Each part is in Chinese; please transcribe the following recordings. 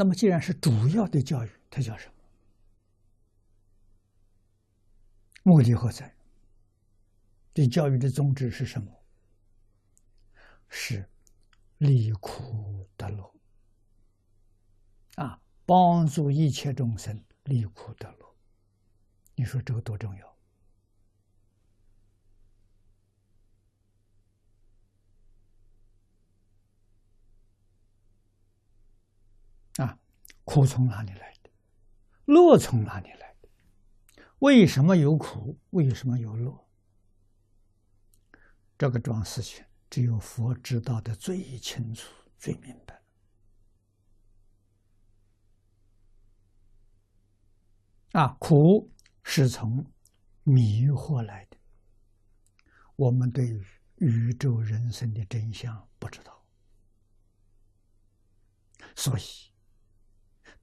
那么既然是主要的教育，它叫什么？目的何在？对教育的宗旨是什么？是离苦得乐啊，帮助一切众生离苦得乐。你说这个多重要苦从哪里来的？乐从哪里来的？为什么有苦？为什么有乐？这个桩事情，只有佛知道的最清楚、最明白。啊，苦是从迷惑来的。我们对于宇宙人生的真相不知道，所以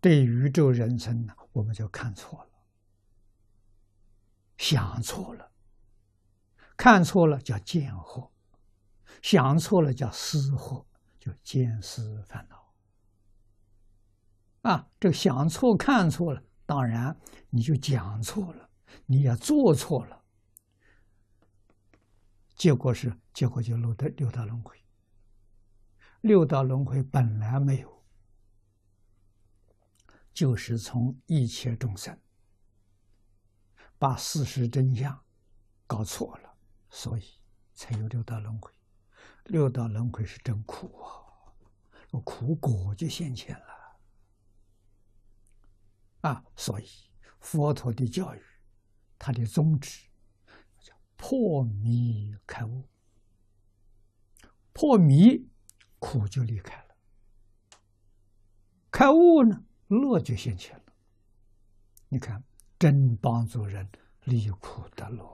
对宇宙人生呢，我们就看错了，想错了。看错了叫见惑，想错了叫思惑，就见思烦恼。啊，这个想错、看错了，当然你就讲错了，你也做错了，结果是结果就落得六道轮回。六道轮回本来没有，就是从一切众生把事实真相搞错了。所以才有六道轮回，六道轮回是真苦啊，苦果就现前了啊！所以佛陀的教育，他的宗旨叫破迷开悟，破迷苦就离开了，开悟呢乐就现前了。你看，真帮助人离苦得乐。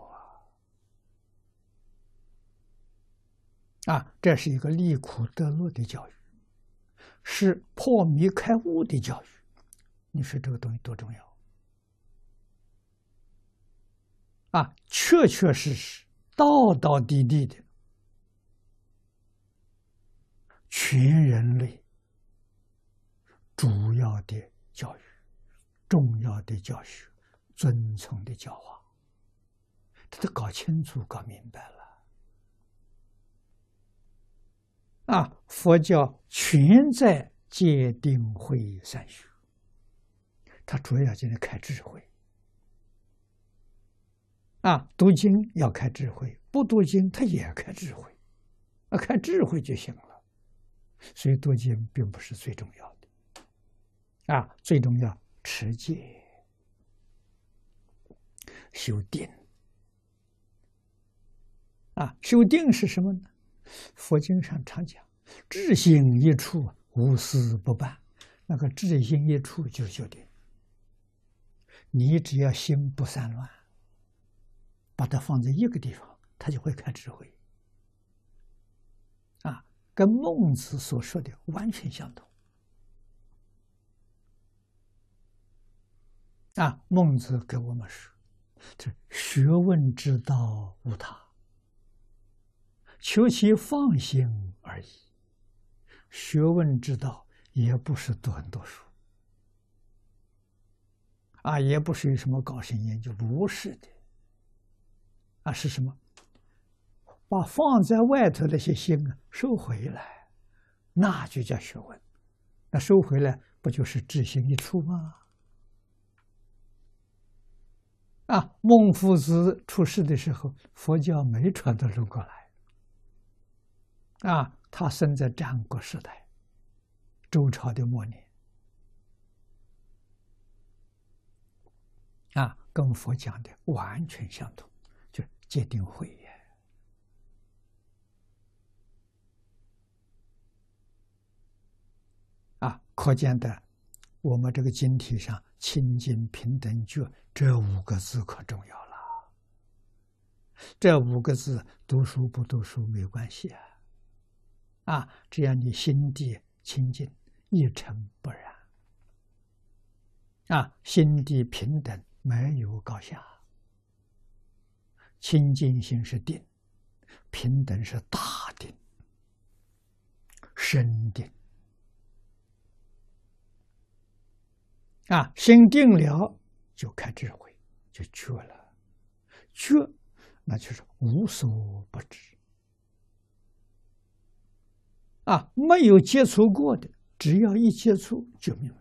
啊，啊这是一个离苦得乐的教育，是破迷开悟的教育。你说这个东西多重要？啊，确确实实、道道地地的，全人类要的教育、重要的教学、遵从的教化，他都搞清楚、搞明白了。啊，佛教全在戒定慧三学，它主要就是开智慧。啊，读经要开智慧，不读经它也开智慧，啊，开智慧就行了。所以读经并不是最重要的，啊，最重要持戒、修定。啊，修定是什么呢？佛经上常讲，智心一处，无私不办。那个智心一处就是修定。你只要心不散乱，把它放在一个地方，它就会开智慧。啊，跟孟子所说的完全相同。啊，孟子给我们说：“这学问之道无他。”求其放心而已。学问之道也不是读很多书，啊，也不是有什么高深研究，不是的。啊，是什么？把放在外头那些心啊收回来，那就叫学问。那收回来不就是知行一处吗？啊，孟夫子出世的时候，佛教没传到中国来。啊，他生在战国时代，周朝的末年，啊，跟佛讲的完全相同，就戒定慧也。啊，可见的，我们这个经体上“清净平等觉”这五个字可重要了。这五个字，读书不读书没关系啊。啊，只要你心地清净，一尘不染，啊，心地平等，没有高下。清净心是定，平等是大定，深定。啊，心定了就开智慧，就觉了，觉那就是无所不知。啊，没有接触过的，只要一接触就明白。